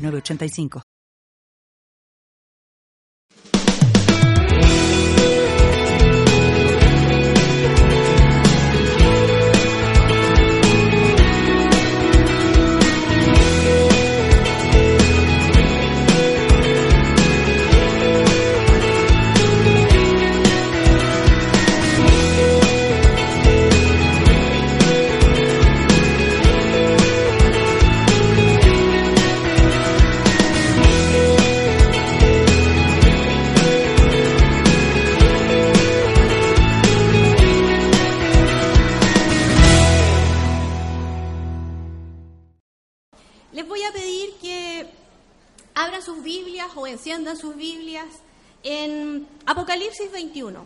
8985. 985. enciendan sus Biblias en Apocalipsis 21.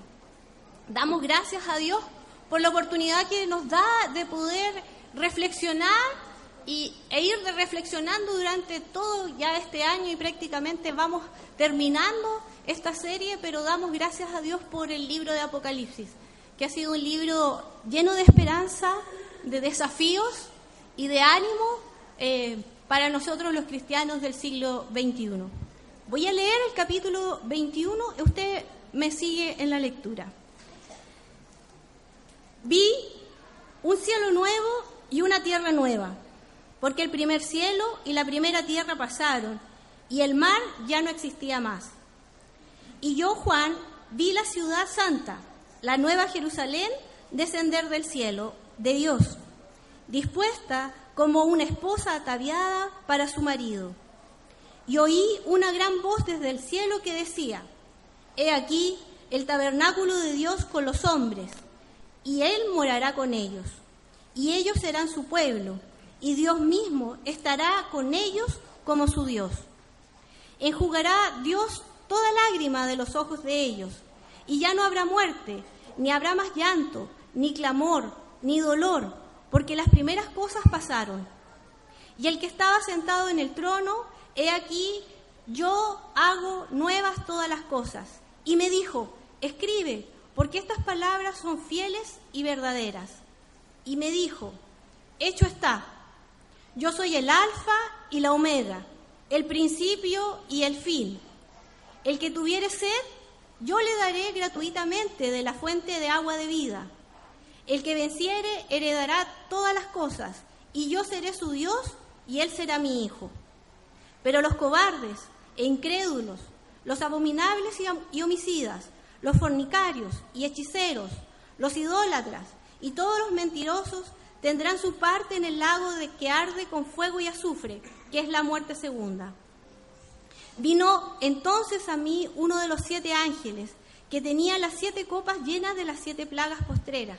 Damos gracias a Dios por la oportunidad que nos da de poder reflexionar y, e ir reflexionando durante todo ya este año y prácticamente vamos terminando esta serie, pero damos gracias a Dios por el libro de Apocalipsis, que ha sido un libro lleno de esperanza, de desafíos y de ánimo eh, para nosotros los cristianos del siglo XXI. Voy a leer el capítulo 21, usted me sigue en la lectura. Vi un cielo nuevo y una tierra nueva, porque el primer cielo y la primera tierra pasaron, y el mar ya no existía más. Y yo, Juan, vi la ciudad santa, la nueva Jerusalén, descender del cielo, de Dios, dispuesta como una esposa ataviada para su marido y oí una gran voz desde el cielo que decía, He aquí el tabernáculo de Dios con los hombres, y Él morará con ellos, y ellos serán su pueblo, y Dios mismo estará con ellos como su Dios. Enjugará Dios toda lágrima de los ojos de ellos, y ya no habrá muerte, ni habrá más llanto, ni clamor, ni dolor, porque las primeras cosas pasaron. Y el que estaba sentado en el trono he aquí, yo hago nuevas todas las cosas. Y me dijo, escribe, porque estas palabras son fieles y verdaderas. Y me dijo, hecho está, yo soy el alfa y la omega, el principio y el fin. El que tuviere sed, yo le daré gratuitamente de la fuente de agua de vida. El que venciere heredará todas las cosas, y yo seré su Dios, y él será mi hijo. Pero los cobardes e incrédulos, los abominables y homicidas, los fornicarios y hechiceros, los idólatras y todos los mentirosos tendrán su parte en el lago de que arde con fuego y azufre, que es la muerte segunda. Vino entonces a mí uno de los siete ángeles, que tenía las siete copas llenas de las siete plagas postreras,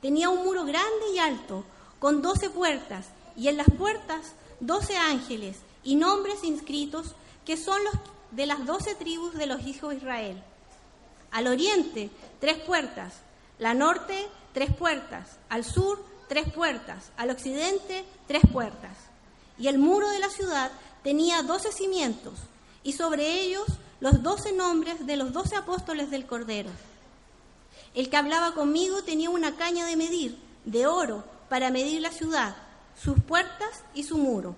Tenía un muro grande y alto, con doce puertas, y en las puertas doce ángeles y nombres inscritos, que son los de las doce tribus de los hijos de Israel. Al oriente, tres puertas. La norte, tres puertas. Al sur, tres puertas. Al occidente, tres puertas. Y el muro de la ciudad tenía doce cimientos, y sobre ellos los doce nombres de los doce apóstoles del Cordero. El que hablaba conmigo tenía una caña de medir, de oro, para medir la ciudad, sus puertas y su muro.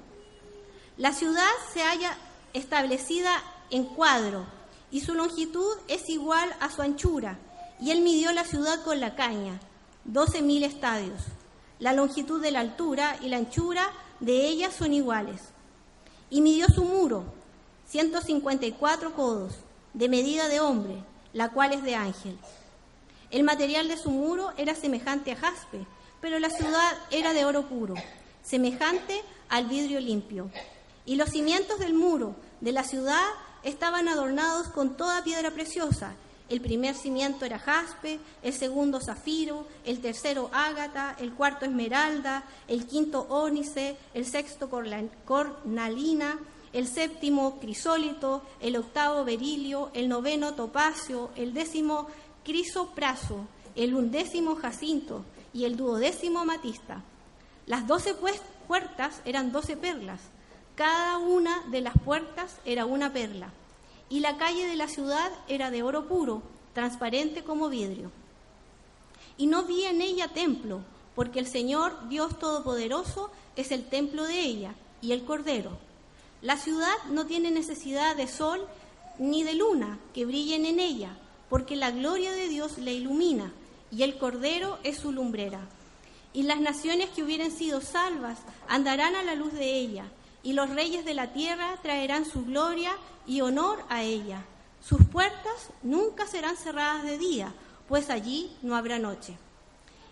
La ciudad se halla establecida en cuadro, y su longitud es igual a su anchura, y él midió la ciudad con la caña, doce mil estadios. La longitud de la altura y la anchura de ella son iguales. Y midió su muro, 154 codos, de medida de hombre, la cual es de ángel. El material de su muro era semejante a jaspe, pero la ciudad era de oro puro, semejante al vidrio limpio. Y los cimientos del muro de la ciudad estaban adornados con toda piedra preciosa. El primer cimiento era jaspe, el segundo zafiro, el tercero ágata, el cuarto esmeralda, el quinto ónice, el sexto cornalina, el séptimo crisólito, el octavo berilio, el noveno topacio, el décimo crisopraso, el undécimo jacinto y el duodécimo matista. Las doce puertas eran doce perlas, cada una de las puertas era una perla, y la calle de la ciudad era de oro puro, transparente como vidrio. Y no vi en ella templo, porque el Señor Dios Todopoderoso es el templo de ella y el Cordero. La ciudad no tiene necesidad de sol ni de luna que brillen en ella, porque la gloria de Dios la ilumina y el Cordero es su lumbrera. Y las naciones que hubieran sido salvas andarán a la luz de ella, y los reyes de la tierra traerán su gloria y honor a ella. Sus puertas nunca serán cerradas de día, pues allí no habrá noche.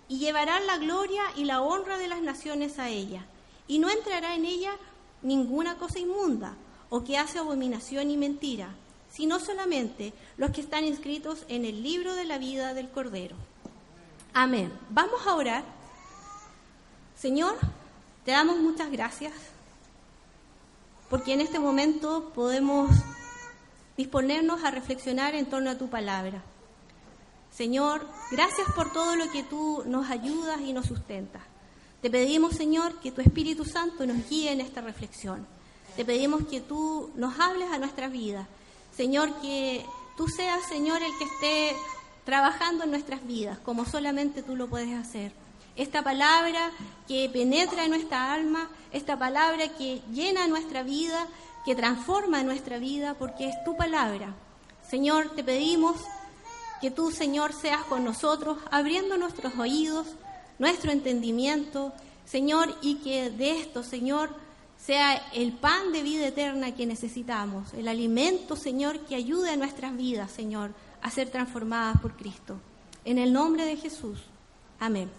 Y llevarán la gloria y la honra de las naciones a ella, y no entrará en ella ninguna cosa inmunda, o que hace abominación y mentira, sino solamente los que están inscritos en el libro de la vida del Cordero. Amén. Vamos a orar. Señor, te damos muchas gracias porque en este momento podemos disponernos a reflexionar en torno a tu palabra. Señor, gracias por todo lo que tú nos ayudas y nos sustentas. Te pedimos, Señor, que tu Espíritu Santo nos guíe en esta reflexión. Te pedimos que tú nos hables a nuestras vidas. Señor, que tú seas, Señor, el que esté trabajando en nuestras vidas, como solamente tú lo puedes hacer. Esta palabra que penetra en nuestra alma, esta palabra que llena nuestra vida, que transforma nuestra vida, porque es tu palabra. Señor, te pedimos que tú, Señor, seas con nosotros, abriendo nuestros oídos, nuestro entendimiento, Señor, y que de esto, Señor, sea el pan de vida eterna que necesitamos, el alimento, Señor, que ayude a nuestras vidas, Señor, a ser transformadas por Cristo. En el nombre de Jesús. Amén.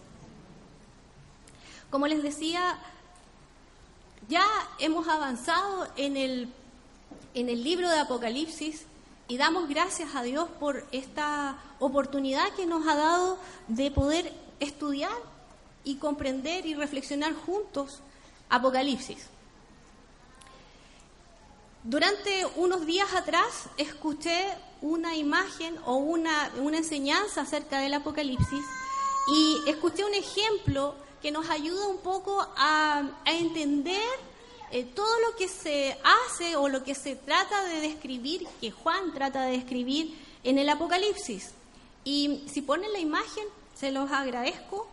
Como les decía, ya hemos avanzado en el, en el libro de Apocalipsis y damos gracias a Dios por esta oportunidad que nos ha dado de poder estudiar y comprender y reflexionar juntos Apocalipsis. Durante unos días atrás escuché una imagen o una, una enseñanza acerca del Apocalipsis y escuché un ejemplo que nos ayuda un poco a, entender eh, todo lo que se hace o lo que se trata de describir, que Juan trata de describir en el Apocalipsis. Y si ponen la imagen, se los agradezco.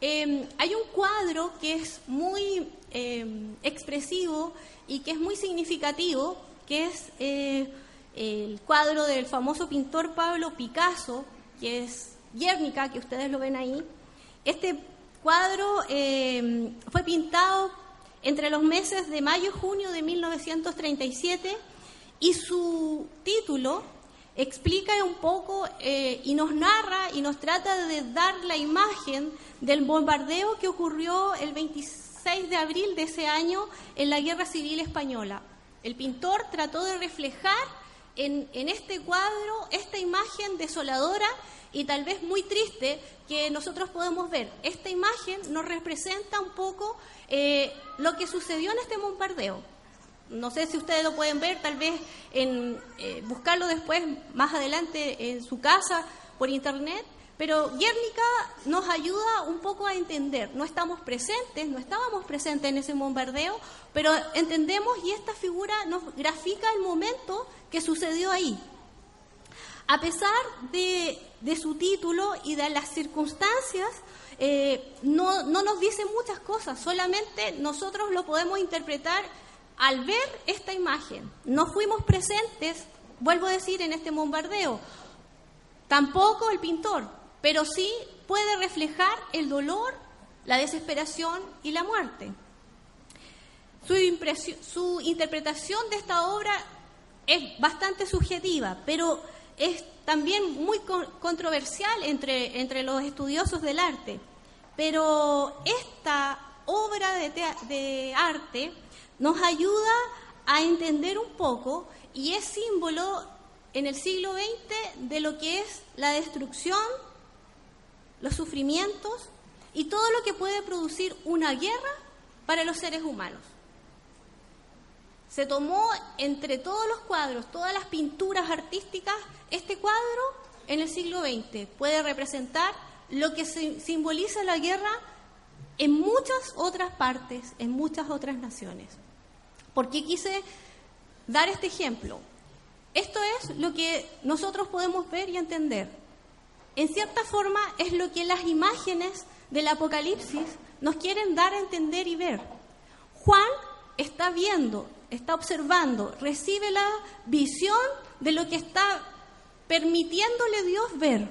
Em, hay un cuadro que es muy em, expresivo y que es muy significativo, que es eh, el cuadro del famoso pintor Pablo Picasso, que es Guernica, que ustedes lo ven ahí. Este cuadro em, fue pintado entre los meses de mayo y junio de 1937 y su título explica un poco eh, y nos narra y nos trata de dar la imagen del bombardeo que ocurrió el 26 de abril de ese año en la Guerra Civil Española. El pintor trató de reflejar en, en este cuadro esta imagen desoladora y tal vez muy triste que nosotros podemos ver. Esta imagen nos representa un poco eh, lo que sucedió en este bombardeo. No sé si ustedes lo pueden ver, tal vez en eh, buscarlo después, más adelante, en su casa, por internet. Pero Guernica nos ayuda un poco a entender. No estamos presentes, no estábamos presentes en ese bombardeo, pero entendemos y esta figura nos grafica el momento que sucedió ahí. A pesar de, su título y de las circunstancias, eh, no, no nos dice muchas cosas, solamente nosotros lo podemos interpretar al ver esta imagen. No fuimos presentes, vuelvo a decir, en este bombardeo. Tampoco el pintor, pero sí puede reflejar el dolor, la desesperación y la muerte. Su, interpretación de esta obra es bastante subjetiva, pero es también muy controversial entre, entre los estudiosos del arte. Pero esta obra de arte nos ayuda a entender un poco y es símbolo en el siglo XX de lo que es la destrucción, los sufrimientos y todo lo que puede producir una guerra para los seres humanos. Se tomó entre todos los cuadros, todas las pinturas artísticas, este cuadro en el siglo XX puede representar lo que simboliza la guerra en muchas otras partes, en muchas otras naciones. ¿Por qué quise dar este ejemplo? Esto es lo que nosotros podemos ver y entender. En cierta forma es lo que las imágenes del Apocalipsis nos quieren dar a entender y ver. Juan está viendo, está observando, recibe la visión de lo que está permitiéndole Dios ver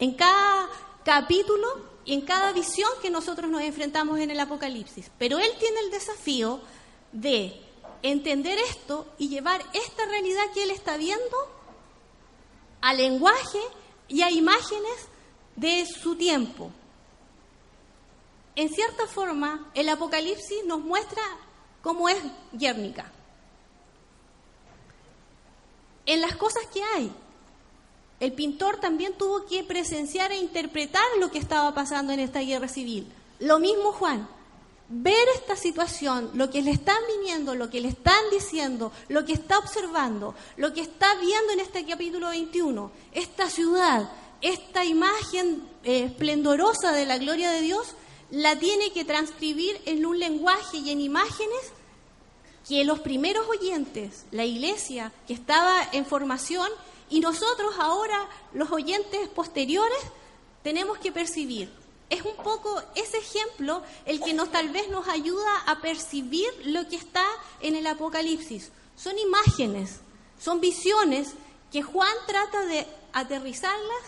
en cada capítulo y en cada visión que nosotros nos enfrentamos en el Apocalipsis. Pero Él tiene el desafío de entender esto y llevar esta realidad que Él está viendo al lenguaje y a imágenes de su tiempo. En cierta forma, el Apocalipsis nos muestra cómo es Guernica. En las cosas que hay, el pintor también tuvo que presenciar e interpretar lo que estaba pasando en esta guerra civil. Lo mismo Juan, ver esta situación, lo que le están viniendo, lo que le están diciendo, lo que está observando, lo que está viendo en este capítulo 21, esta ciudad, esta imagen eh, esplendorosa de la gloria de Dios, la tiene que transcribir en un lenguaje y en imágenes que los primeros oyentes, la iglesia que estaba en formación, y nosotros ahora, los oyentes posteriores, tenemos que percibir. Es un poco ese ejemplo el que nos tal vez nos ayuda a percibir lo que está en el Apocalipsis. Son imágenes, son visiones que Juan trata de aterrizarlas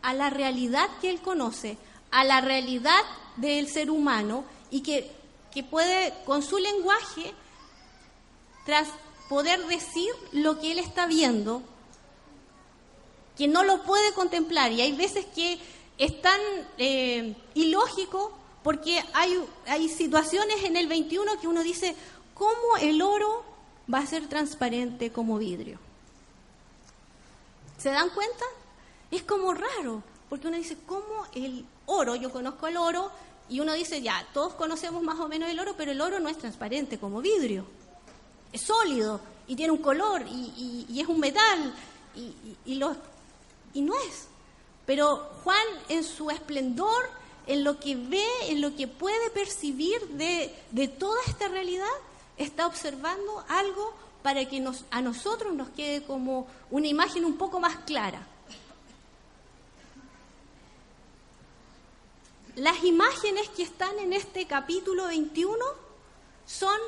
a la realidad que él conoce, a la realidad del ser humano y que, que puede con su lenguaje, tras poder decir lo que él está viendo, que no lo puede contemplar. Y hay veces que es tan eh, ilógico porque hay, hay situaciones en el 21 que uno dice, ¿cómo el oro va a ser transparente como vidrio? ¿Se dan cuenta? Es como raro, porque uno dice, ¿cómo el oro, yo conozco el oro, y uno dice, ya, todos conocemos más o menos el oro, pero el oro no es transparente como vidrio. Es sólido y tiene un color y, y es un metal y, y, los y no es. Pero Juan en su esplendor, en lo que ve, en lo que puede percibir de, de toda esta realidad, está observando algo para que nos, a nosotros nos quede como una imagen un poco más clara. Las imágenes que están en este capítulo 21 son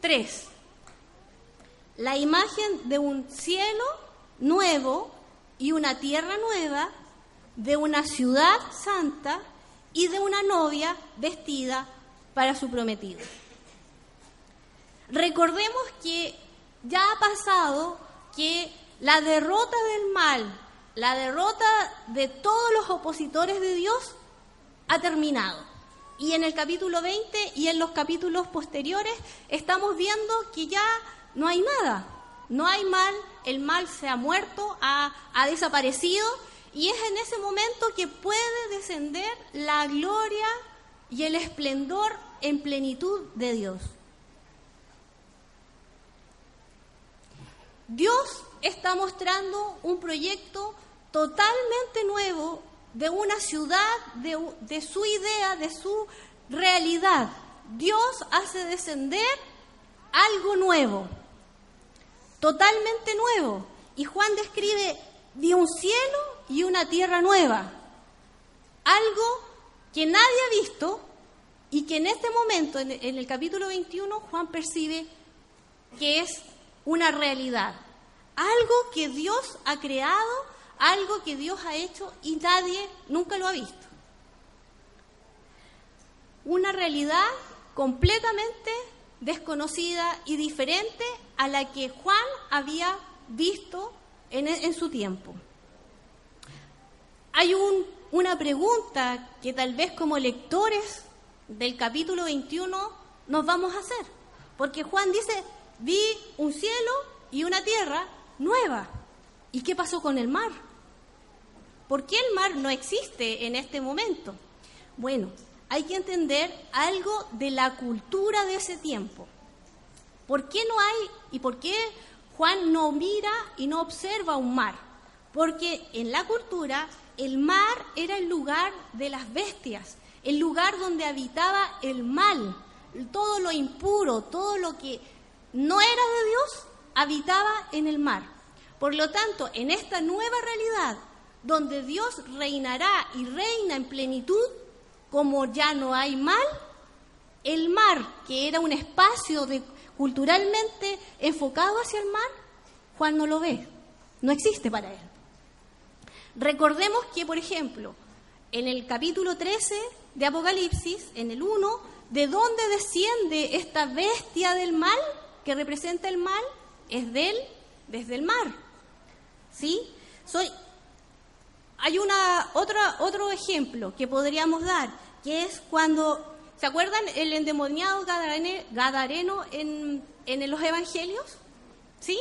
tres. La imagen de un cielo nuevo y una tierra nueva, de una ciudad santa y de una novia vestida para su prometido. Recordemos que ya ha pasado que la derrota del mal, la derrota de todos los opositores de Dios ha terminado. Y en el capítulo 20 y en los capítulos posteriores estamos viendo que ya no hay nada, no hay mal, el mal se ha muerto, ha, desaparecido, y es en ese momento que puede descender la gloria y el esplendor en plenitud de Dios. Dios está mostrando un proyecto totalmente nuevo de una ciudad, de, su idea, de su realidad. Dios hace descender algo nuevo totalmente nuevo. Y Juan describe de un cielo y una tierra nueva. Algo que nadie ha visto y que en este momento, en el capítulo 21, Juan percibe que es una realidad. Algo que Dios ha creado, algo que Dios ha hecho y nadie nunca lo ha visto. Una realidad completamente desconocida y diferente a la que Juan había visto en, su tiempo. Hay una pregunta que tal vez como lectores del capítulo 21 nos vamos a hacer, porque Juan dice, vi un cielo y una tierra nueva. ¿Y qué pasó con el mar? ¿Por qué el mar no existe en este momento? Bueno, hay que entender algo de la cultura de ese tiempo. ¿Por qué no hay y por qué Juan no mira y no observa un mar? Porque en la cultura el mar era el lugar de las bestias, el lugar donde habitaba el mal, todo lo impuro, todo lo que no era de Dios, habitaba en el mar. Por lo tanto, en esta nueva realidad, donde Dios reinará y reina en plenitud, como ya no hay mal, el mar, que era un espacio culturalmente enfocado hacia el mar, Juan no lo ve, no existe para él. Recordemos que, por ejemplo, en el capítulo 13 de Apocalipsis, en el 1, ¿de dónde desciende esta bestia del mal que representa el mal? Es de él, desde el mar. ¿Sí? Soy, hay una, otra, otro ejemplo que podríamos dar, que es cuando, ¿se acuerdan el endemoniado gadareno en, en los evangelios? ¿Sí?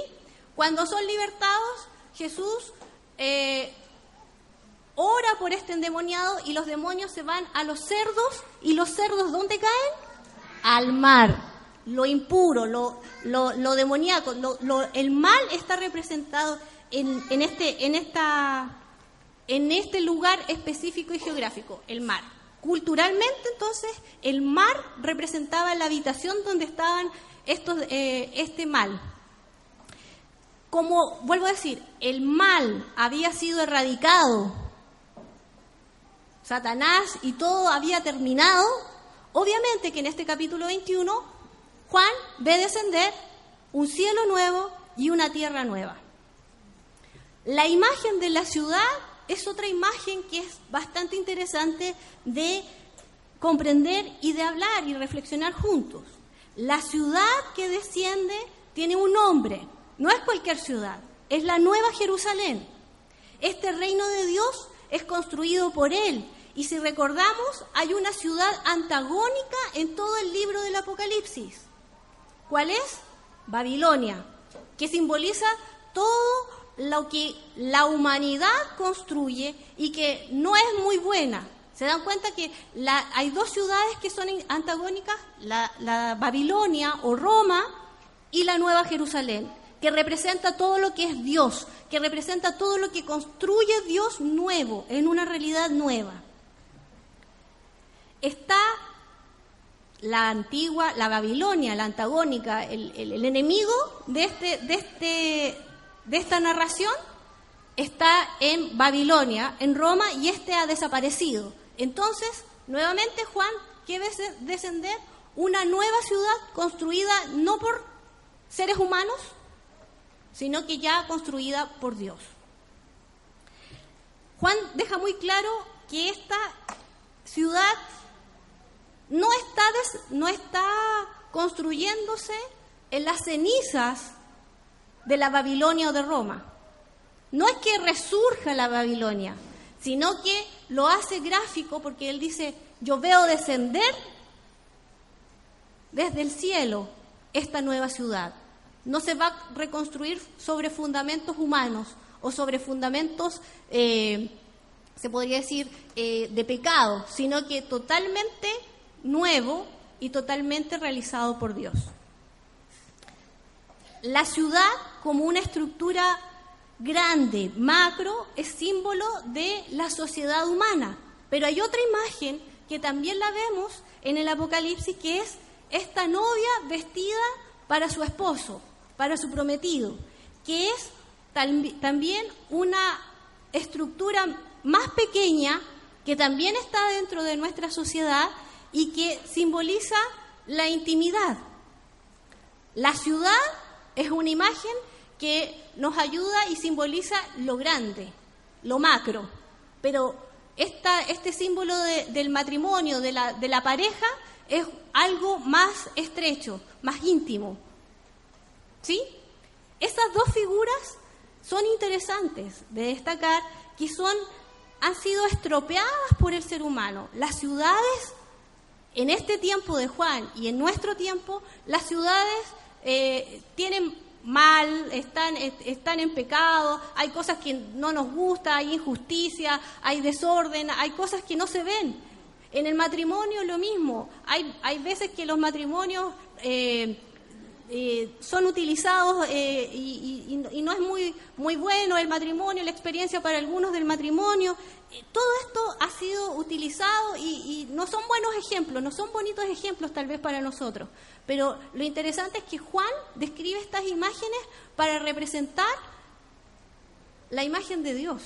Cuando son libertados, Jesús eh, ora por este endemoniado y los demonios se van a los cerdos y los cerdos ¿dónde caen? Al mar. Lo impuro, lo, lo, demoníaco, el mal está representado en, en, este, en esta en este lugar específico y geográfico, el mar. Culturalmente, entonces, el mar representaba la habitación donde estaban estos, eh, este mal. Como vuelvo a decir, el mal había sido erradicado, Satanás y todo había terminado, obviamente que en este capítulo 21 Juan ve descender un cielo nuevo y una tierra nueva. La imagen de la ciudad es otra imagen que es bastante interesante de comprender y de hablar y reflexionar juntos. La ciudad que desciende tiene un nombre, no es cualquier ciudad, es la Nueva Jerusalén. Este reino de Dios es construido por Él. Y si recordamos, hay una ciudad antagónica en todo el libro del Apocalipsis. ¿Cuál es? Babilonia, que simboliza todo lo que la humanidad construye y que no es muy buena. ¿Se dan cuenta que hay dos ciudades que son antagónicas? La, Babilonia o Roma y la Nueva Jerusalén, que representa todo lo que es Dios, que representa todo lo que construye Dios nuevo, en una realidad nueva. Está la antigua, la Babilonia, la antagónica, el, el enemigo de este, de este de esta narración está en Babilonia, en Roma, y este ha desaparecido. Entonces, nuevamente Juan quiere descender una nueva ciudad construida no por seres humanos, sino que ya construida por Dios. Juan deja muy claro que esta ciudad no está, no está construyéndose en las cenizas de la Babilonia o de Roma. No es que resurja la Babilonia, sino que lo hace gráfico porque él dice, yo veo descender desde el cielo esta nueva ciudad. No se va a reconstruir sobre fundamentos humanos o sobre fundamentos, eh, se podría decir, eh, de pecado, sino que totalmente nuevo y totalmente realizado por Dios. La ciudad como una estructura grande, macro, es símbolo de la sociedad humana. Pero hay otra imagen que también la vemos en el Apocalipsis, que es esta novia vestida para su esposo, para su prometido, que es también una estructura más pequeña que también está dentro de nuestra sociedad y que simboliza la intimidad. La ciudad es una imagen que nos ayuda y simboliza lo grande, lo macro. Pero esta, este símbolo del matrimonio, de la, de la pareja, es algo más estrecho, más íntimo. ¿Sí? Esas dos figuras son interesantes de destacar que son han sido estropeadas por el ser humano. Las ciudades, en este tiempo de Juan y en nuestro tiempo, las ciudades eh, tienen mal, están, están en pecado, hay cosas que no nos gusta, hay injusticia, hay desorden, hay cosas que no se ven. En el matrimonio lo mismo, hay, hay veces que los matrimonios eh, eh, son utilizados eh, y, no es muy, muy bueno el matrimonio, la experiencia para algunos del matrimonio. Todo esto ha sido utilizado y, no son buenos ejemplos, no son bonitos ejemplos tal vez para nosotros. Pero lo interesante es que Juan describe estas imágenes para representar la imagen de Dios.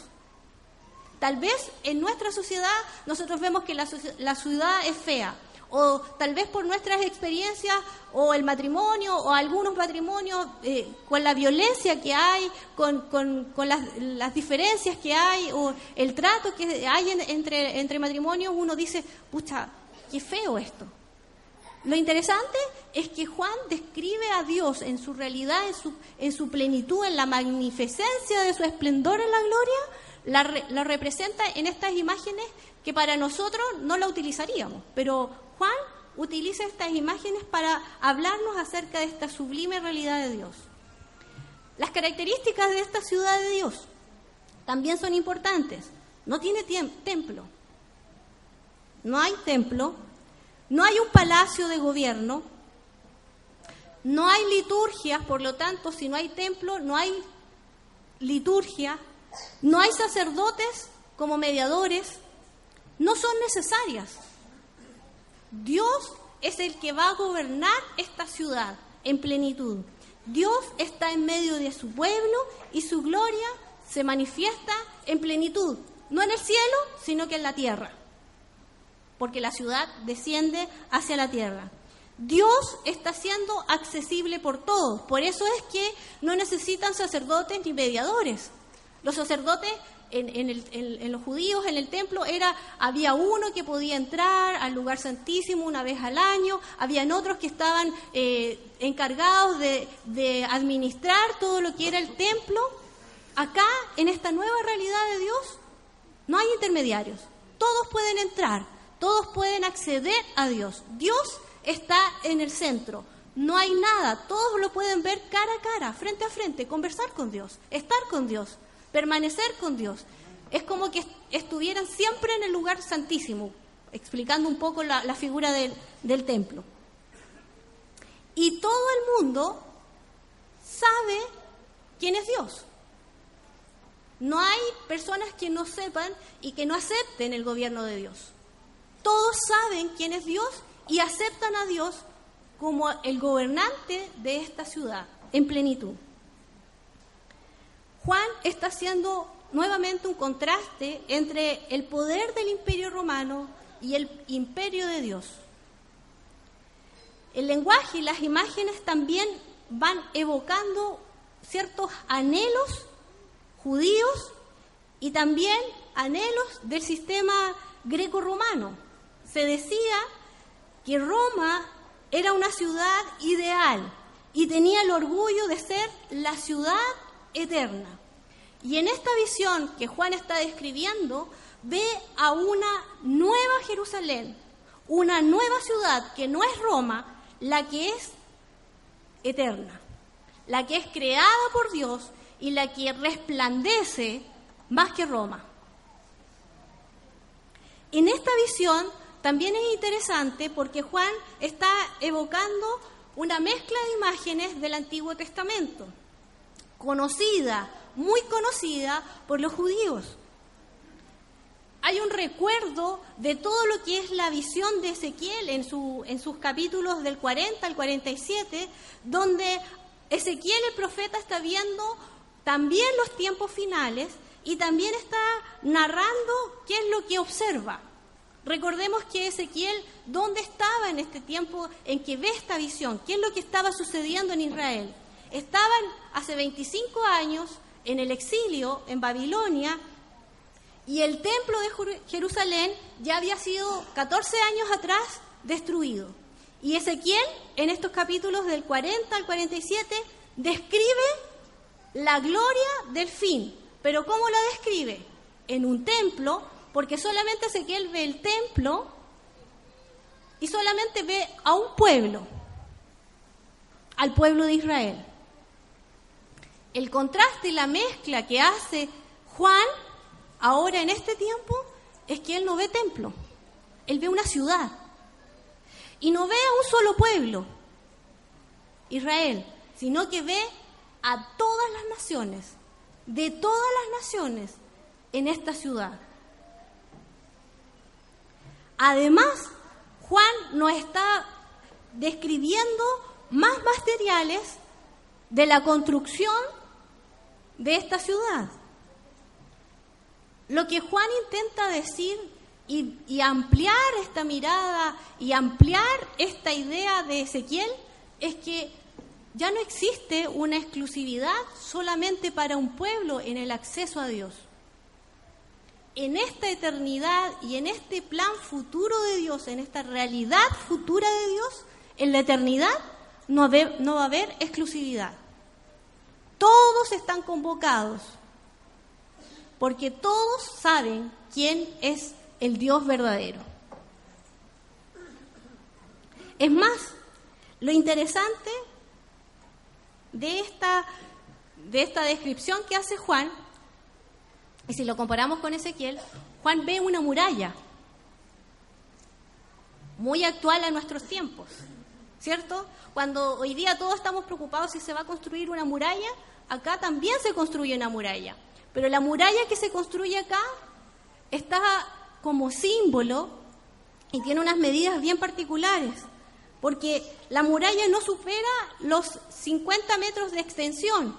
Tal vez en nuestra sociedad nosotros vemos que la ciudad es fea, o tal vez por nuestras experiencias o el matrimonio o algunos matrimonios eh, con la violencia que hay, con, con, las, diferencias que hay o el trato que hay entre, entre matrimonios, uno dice, pucha, qué feo esto. Lo interesante es que Juan describe a Dios en su realidad, en su, en su plenitud, en la magnificencia de su esplendor en la gloria, la, la representa en estas imágenes que para nosotros no la utilizaríamos, pero Juan utiliza estas imágenes para hablarnos acerca de esta sublime realidad de Dios. Las características de esta ciudad de Dios también son importantes. No tiene templo, no hay templo, no hay un palacio de gobierno, no hay liturgias, por lo tanto, si no hay templo, no hay liturgia, no hay sacerdotes como mediadores, no son necesarias. Dios es el que va a gobernar esta ciudad en plenitud. Dios está en medio de su pueblo y su gloria se manifiesta en plenitud, no en el cielo, sino que en la tierra, porque la ciudad desciende hacia la tierra. Dios está siendo accesible por todos, por eso es que no necesitan sacerdotes ni mediadores. Los sacerdotes en, los judíos, en el templo, era, había uno que podía entrar al lugar santísimo una vez al año, habían otros que estaban eh, encargados de, de administrar todo lo que era el templo. Acá, en esta nueva realidad de Dios, no hay intermediarios. Todos pueden entrar, todos pueden acceder a Dios. Dios está en el centro. No hay nada, todos lo pueden ver cara a cara, frente a frente, conversar con Dios, estar con Dios permanecer con Dios. Es como que estuvieran siempre en el lugar santísimo, explicando un poco la, figura del, del templo. Y todo el mundo sabe quién es Dios. No hay personas que no sepan y que no acepten el gobierno de Dios. Todos saben quién es Dios y aceptan a Dios como el gobernante de esta ciudad en plenitud. Juan está haciendo nuevamente un contraste entre el poder del imperio romano y el imperio de Dios. El lenguaje y las imágenes también van evocando ciertos anhelos judíos y también anhelos del sistema greco-romano. Se decía que Roma era una ciudad ideal y tenía el orgullo de ser la ciudad eterna. Y en esta visión que Juan está describiendo, ve a una nueva Jerusalén, una nueva ciudad que no es Roma, la que es eterna, la que es creada por Dios y la que resplandece más que Roma. En esta visión también es interesante porque Juan está evocando una mezcla de imágenes del Antiguo Testamento conocida, muy conocida por los judíos. Hay un recuerdo de todo lo que es la visión de Ezequiel en, su, en sus capítulos del 40 al 47, donde Ezequiel el profeta está viendo también los tiempos finales y también está narrando qué es lo que observa. Recordemos que Ezequiel, ¿dónde estaba en este tiempo en que ve esta visión? ¿Qué es lo que estaba sucediendo en Israel? Estaban hace 25 años en el exilio en Babilonia y el templo de Jerusalén ya había sido 14 años atrás destruido. Y Ezequiel, en estos capítulos del 40 al 47, describe la gloria del fin. Pero ¿cómo la describe? En un templo, porque solamente Ezequiel ve el templo y solamente ve a un pueblo, al pueblo de Israel. El contraste y la mezcla que hace Juan ahora en este tiempo es que él no ve templo, él ve una ciudad y no ve a un solo pueblo, Israel, sino que ve a todas las naciones, de todas las naciones en esta ciudad. Además, Juan nos está describiendo más materiales de la construcción de esta ciudad. Lo que Juan intenta decir y, ampliar esta mirada y ampliar esta idea de Ezequiel es que ya no existe una exclusividad solamente para un pueblo en el acceso a Dios. En esta eternidad y en este plan futuro de Dios, en esta realidad futura de Dios, en la eternidad no, no va a haber exclusividad. Todos están convocados, porque todos saben quién es el Dios verdadero. Es más, lo interesante de esta, de esta descripción que hace Juan, y si lo comparamos con Ezequiel, Juan ve una muralla muy actual a nuestros tiempos, ¿cierto? Cuando hoy día todos estamos preocupados si se va a construir una muralla, acá también se construye una muralla, pero la muralla que se construye acá está como símbolo y tiene unas medidas bien particulares porque la muralla no supera los 50 metros de extensión,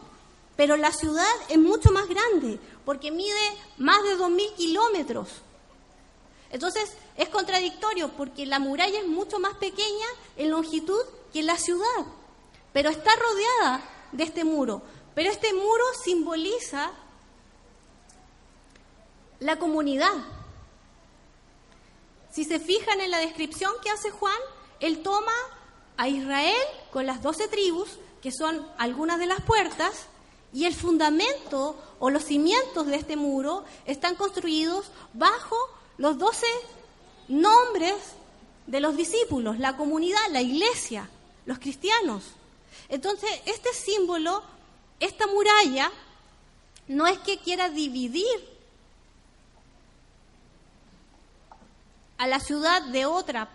pero la ciudad es mucho más grande, porque mide más de 2.000 kilómetros. Entonces es contradictorio, porque la muralla es mucho más pequeña en longitud que la ciudad, pero está rodeada de este muro. Pero este muro simboliza la comunidad. Si se fijan en la descripción que hace Juan, él toma a Israel con las doce tribus, que son algunas de las puertas, y el fundamento o los cimientos de este muro están construidos bajo los doce nombres de los discípulos, la comunidad, la iglesia, los cristianos. Entonces, este símbolo, esta muralla, no es que quiera dividir a la ciudad de otra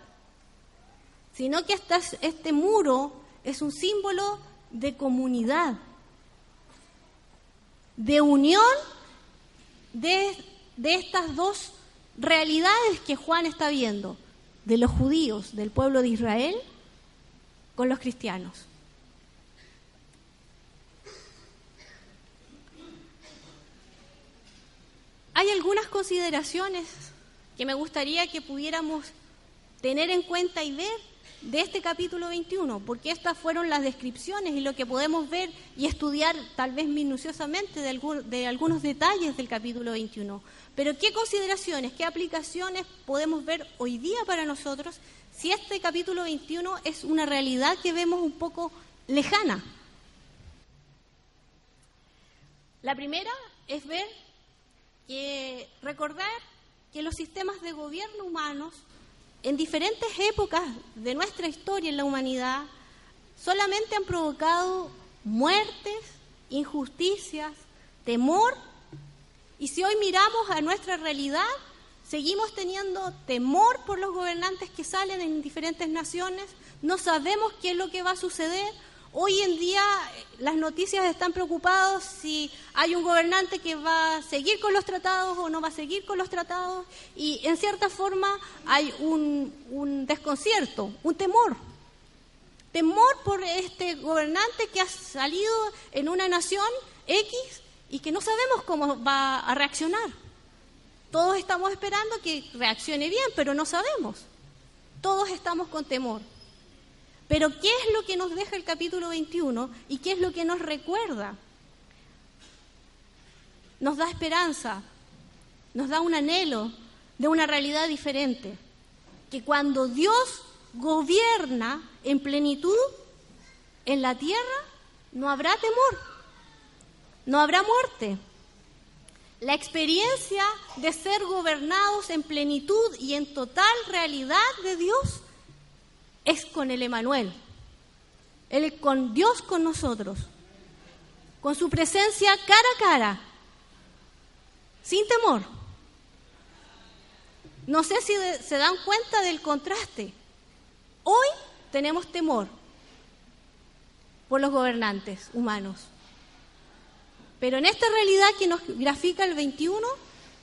sino que este muro es un símbolo de comunidad, de unión de, de estas dos realidades que Juan está viendo, de los judíos, del pueblo de Israel, con los cristianos. Hay algunas consideraciones que me gustaría que pudiéramos tener en cuenta y ver de este capítulo 21, porque estas fueron las descripciones y lo que podemos ver y estudiar tal vez minuciosamente de, algunos detalles del capítulo 21. Pero ¿qué consideraciones, qué aplicaciones podemos ver hoy día para nosotros si este capítulo 21 es una realidad que vemos un poco lejana? La primera es ver que recordar que los sistemas de gobierno humanos en diferentes épocas de nuestra historia en la humanidad solamente han provocado muertes, injusticias, temor. Y si hoy miramos a nuestra realidad, seguimos teniendo temor por los gobernantes que salen en diferentes naciones, no sabemos qué es lo que va a suceder, Hoy en día eh, las noticias están preocupadas si hay un gobernante que va a seguir con los tratados o no va a seguir con los tratados y en cierta forma hay un, desconcierto, un temor. Temor por este gobernante que ha salido en una nación X y que no sabemos cómo va a reaccionar. Todos estamos esperando que reaccione bien, pero no sabemos. Todos estamos con temor. Pero ¿qué es lo que nos deja el capítulo 21 y qué es lo que nos recuerda? Nos da esperanza, nos da un anhelo de una realidad diferente, que cuando Dios gobierna en plenitud en la tierra, no habrá temor. No habrá muerte. La experiencia de ser gobernados en plenitud y en total realidad de Dios es con el Emanuel, el con Dios con nosotros, con su presencia cara a cara, sin temor. No sé si se dan cuenta del contraste. Hoy tenemos temor por los gobernantes humanos. Pero en esta realidad que nos grafica el 21,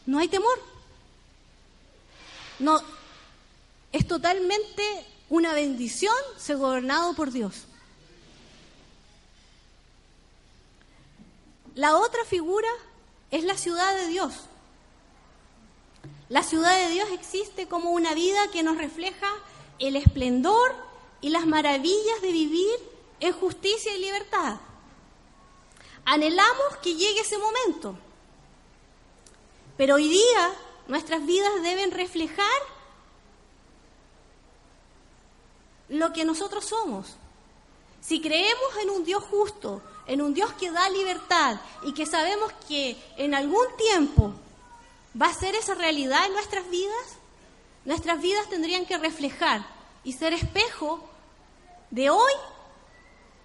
no hay temor. No, es totalmente una bendición ser gobernado por Dios. La otra figura es la ciudad de Dios. La ciudad de Dios existe como una vida que nos refleja el esplendor y las maravillas de vivir en justicia y libertad. Anhelamos que llegue ese momento, pero hoy día nuestras vidas deben reflejar lo que nosotros somos. Si creemos en un Dios justo, en un Dios que da libertad y que sabemos que en algún tiempo va a ser esa realidad en nuestras vidas, nuestras vidas tendrían que reflejar y ser espejo de hoy,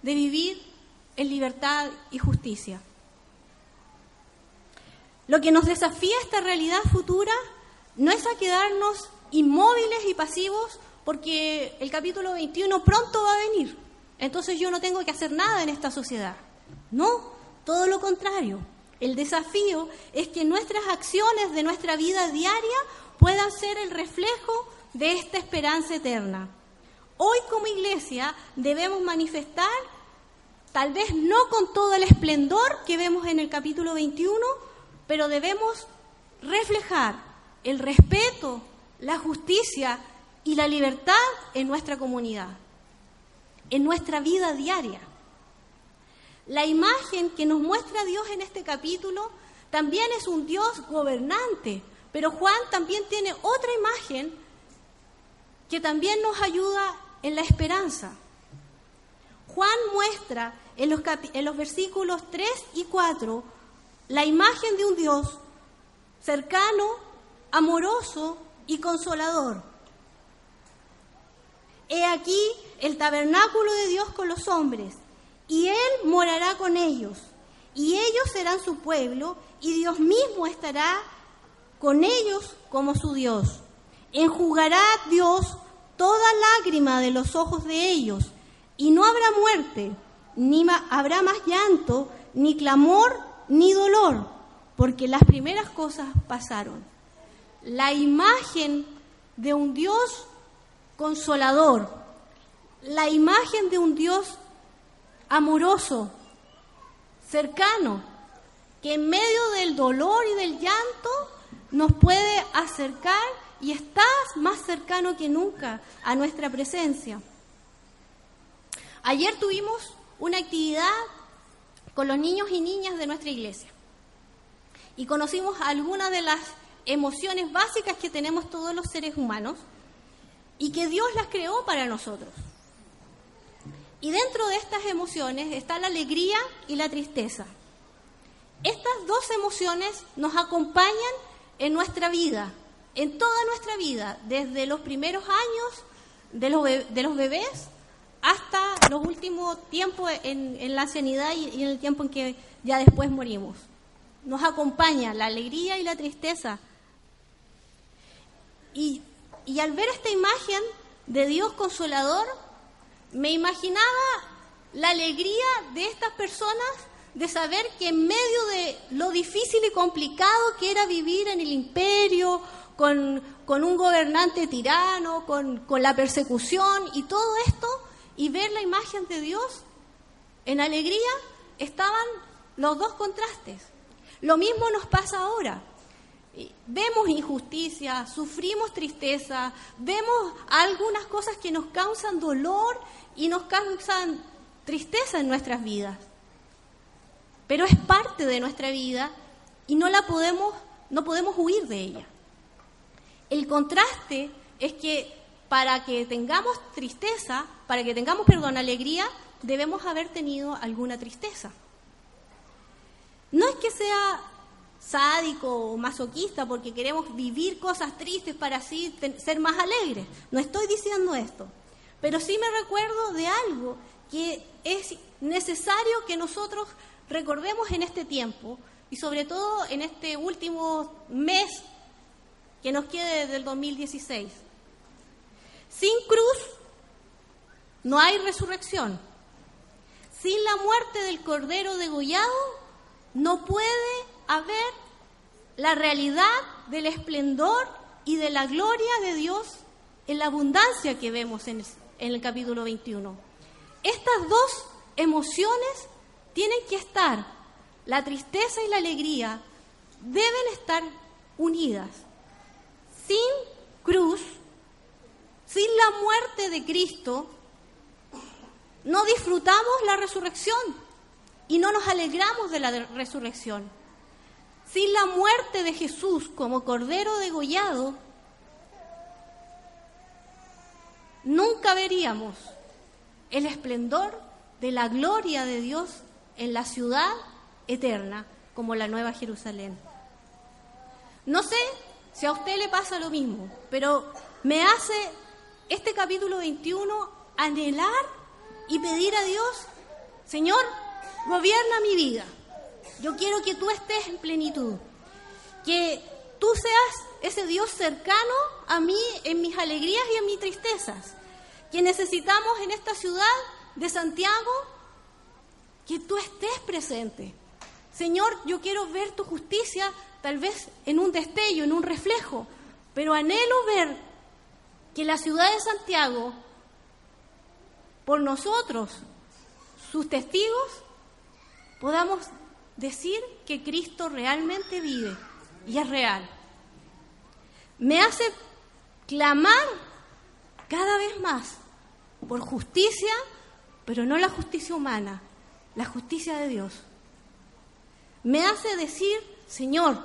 de vivir en libertad y justicia. Lo que nos desafía esta realidad futura no es a quedarnos inmóviles y pasivos porque el capítulo 21 pronto va a venir. Entonces yo no tengo que hacer nada en esta sociedad. No, todo lo contrario. El desafío es que nuestras acciones de nuestra vida diaria puedan ser el reflejo de esta esperanza eterna. Hoy como iglesia debemos manifestar Tal vez no con todo el esplendor que vemos en el capítulo 21, pero debemos reflejar el respeto, la justicia y la libertad en nuestra comunidad, en nuestra vida diaria. La imagen que nos muestra Dios en este capítulo también es un Dios gobernante, pero Juan también tiene otra imagen que también nos ayuda en la esperanza. Juan muestra en los, en los versículos 3 y 4 la imagen de un Dios cercano, amoroso y consolador. He aquí el tabernáculo de Dios con los hombres, y Él morará con ellos, y ellos serán su pueblo, y Dios mismo estará con ellos como su Dios. Enjugará Dios toda lágrima de los ojos de ellos, y no habrá muerte, ni habrá más llanto, ni clamor, ni dolor, porque las primeras cosas pasaron. La imagen de un Dios consolador, la imagen de un Dios amoroso, cercano, que en medio del dolor y del llanto nos puede acercar y está más cercano que nunca a nuestra presencia. Ayer tuvimos una actividad con los niños y niñas de nuestra iglesia y conocimos algunas de las emociones básicas que tenemos todos los seres humanos y que Dios las creó para nosotros. Y dentro de estas emociones está la alegría y la tristeza. Estas dos emociones nos acompañan en nuestra vida, en toda nuestra vida, desde los primeros años de los, bebés hasta los últimos tiempos en, la sanidad y, en el tiempo en que ya después morimos. Nos acompaña la alegría y la tristeza. Y, y al ver esta imagen de Dios consolador, me imaginaba la alegría de estas personas de saber que en medio de lo difícil y complicado que era vivir en el imperio, con, un gobernante tirano, con la persecución y todo esto, y ver la imagen de Dios en alegría, estaban los dos contrastes. Lo mismo nos pasa ahora. Vemos injusticia, sufrimos tristeza, vemos algunas cosas que nos causan dolor y nos causan tristeza en nuestras vidas. Pero es parte de nuestra vida y no la podemos no podemos huir de ella. El contraste es que para que tengamos tristeza, para que tengamos, perdón, alegría, debemos haber tenido alguna tristeza. No es que sea sádico o masoquista porque queremos vivir cosas tristes para así ser más alegres. No estoy diciendo esto. Pero sí me recuerdo de algo que es necesario que nosotros recordemos en este tiempo y sobre todo en este último mes que nos quede del 2016. Sin cruz no hay resurrección. Sin la muerte del Cordero degollado no puede haber la realidad del esplendor y de la gloria de Dios en la abundancia que vemos en el, capítulo 21. Estas dos emociones tienen que estar, la tristeza y la alegría deben estar unidas. Sin cruz, sin la muerte de Cristo, no disfrutamos la resurrección y no nos alegramos de la resurrección. Sin la muerte de Jesús como cordero degollado, nunca veríamos el esplendor de la gloria de Dios en la ciudad eterna como la Nueva Jerusalén. No sé si a usted le pasa lo mismo, pero me hace este capítulo 21 anhelar y pedir a Dios, Señor, gobierna mi vida. Yo quiero que tú estés en plenitud, que tú seas ese Dios cercano a mí en mis alegrías y en mis tristezas, que necesitamos en esta ciudad de Santiago, que tú estés presente. Señor, yo quiero ver tu justicia tal vez en un destello, en un reflejo, pero anhelo ver que la ciudad de Santiago, por nosotros, sus testigos, podamos decir que Cristo realmente vive y es real. Me hace clamar cada vez más por justicia, pero no la justicia humana, la justicia de Dios. Me hace decir, Señor,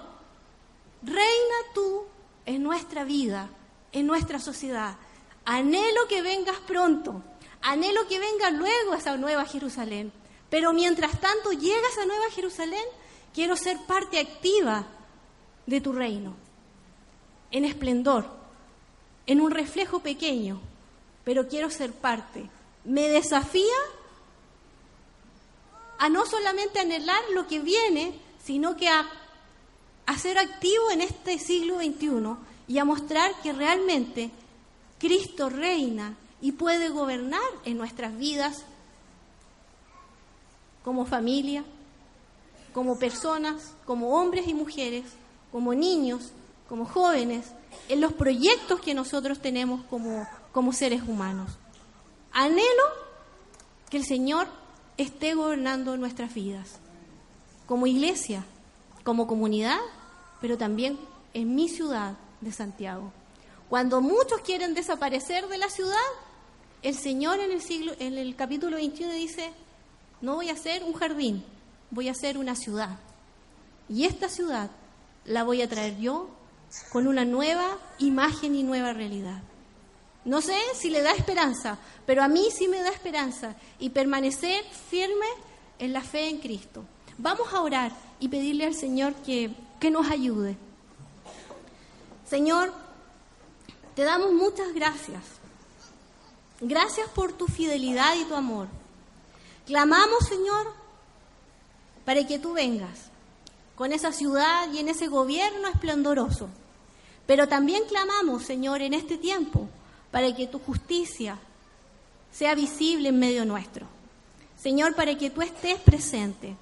reina tú en nuestra vida, en nuestra sociedad. Anhelo que vengas pronto, anhelo que venga luego esa nueva Jerusalén. Pero mientras tanto llegas a Nueva Jerusalén, quiero ser parte activa de tu reino, en esplendor, en un reflejo pequeño, pero quiero ser parte. Me desafía a no solamente anhelar lo que viene, sino que a, a ser activo en este siglo XXI y a mostrar que realmente Cristo reina y puede gobernar en nuestras vidas como familia, como personas, como hombres y mujeres, como niños, como jóvenes, en los proyectos que nosotros tenemos como, como seres humanos. Anhelo que el Señor esté gobernando nuestras vidas, como iglesia, como comunidad, pero también en mi ciudad de Santiago. Cuando muchos quieren desaparecer de la ciudad, el Señor en el, siglo, en el capítulo 21 dice, no voy a ser un jardín, voy a ser una ciudad. Y esta ciudad la voy a traer yo con una nueva imagen y nueva realidad. No sé si le da esperanza, pero a mí sí me da esperanza y permanecer firme en la fe en Cristo. Vamos a orar y pedirle al Señor que, que nos ayude. Señor, te damos muchas gracias. Gracias por tu fidelidad y tu amor. Clamamos, Señor, para que tú vengas con esa ciudad y en ese gobierno esplendoroso. Pero también clamamos, Señor, en este tiempo, para que tu justicia sea visible en medio nuestro. Señor, para que tú estés presente.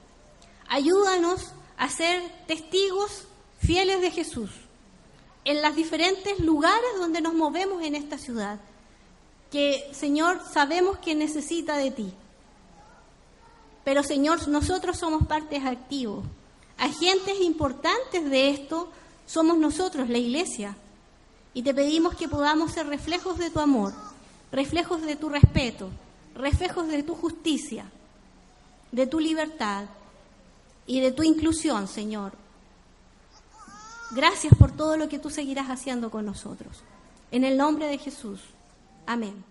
Ayúdanos a ser testigos fieles de Jesús en los diferentes lugares donde nos movemos en esta ciudad, que, Señor, sabemos que necesita de ti. Pero Señor, nosotros somos partes activos. Agentes importantes de esto somos nosotros, la iglesia. Y te pedimos que podamos ser reflejos de tu amor, reflejos de tu respeto, reflejos de tu justicia, de tu libertad y de tu inclusión, Señor. Gracias por todo lo que tú seguirás haciendo con nosotros. En el nombre de Jesús. Amén.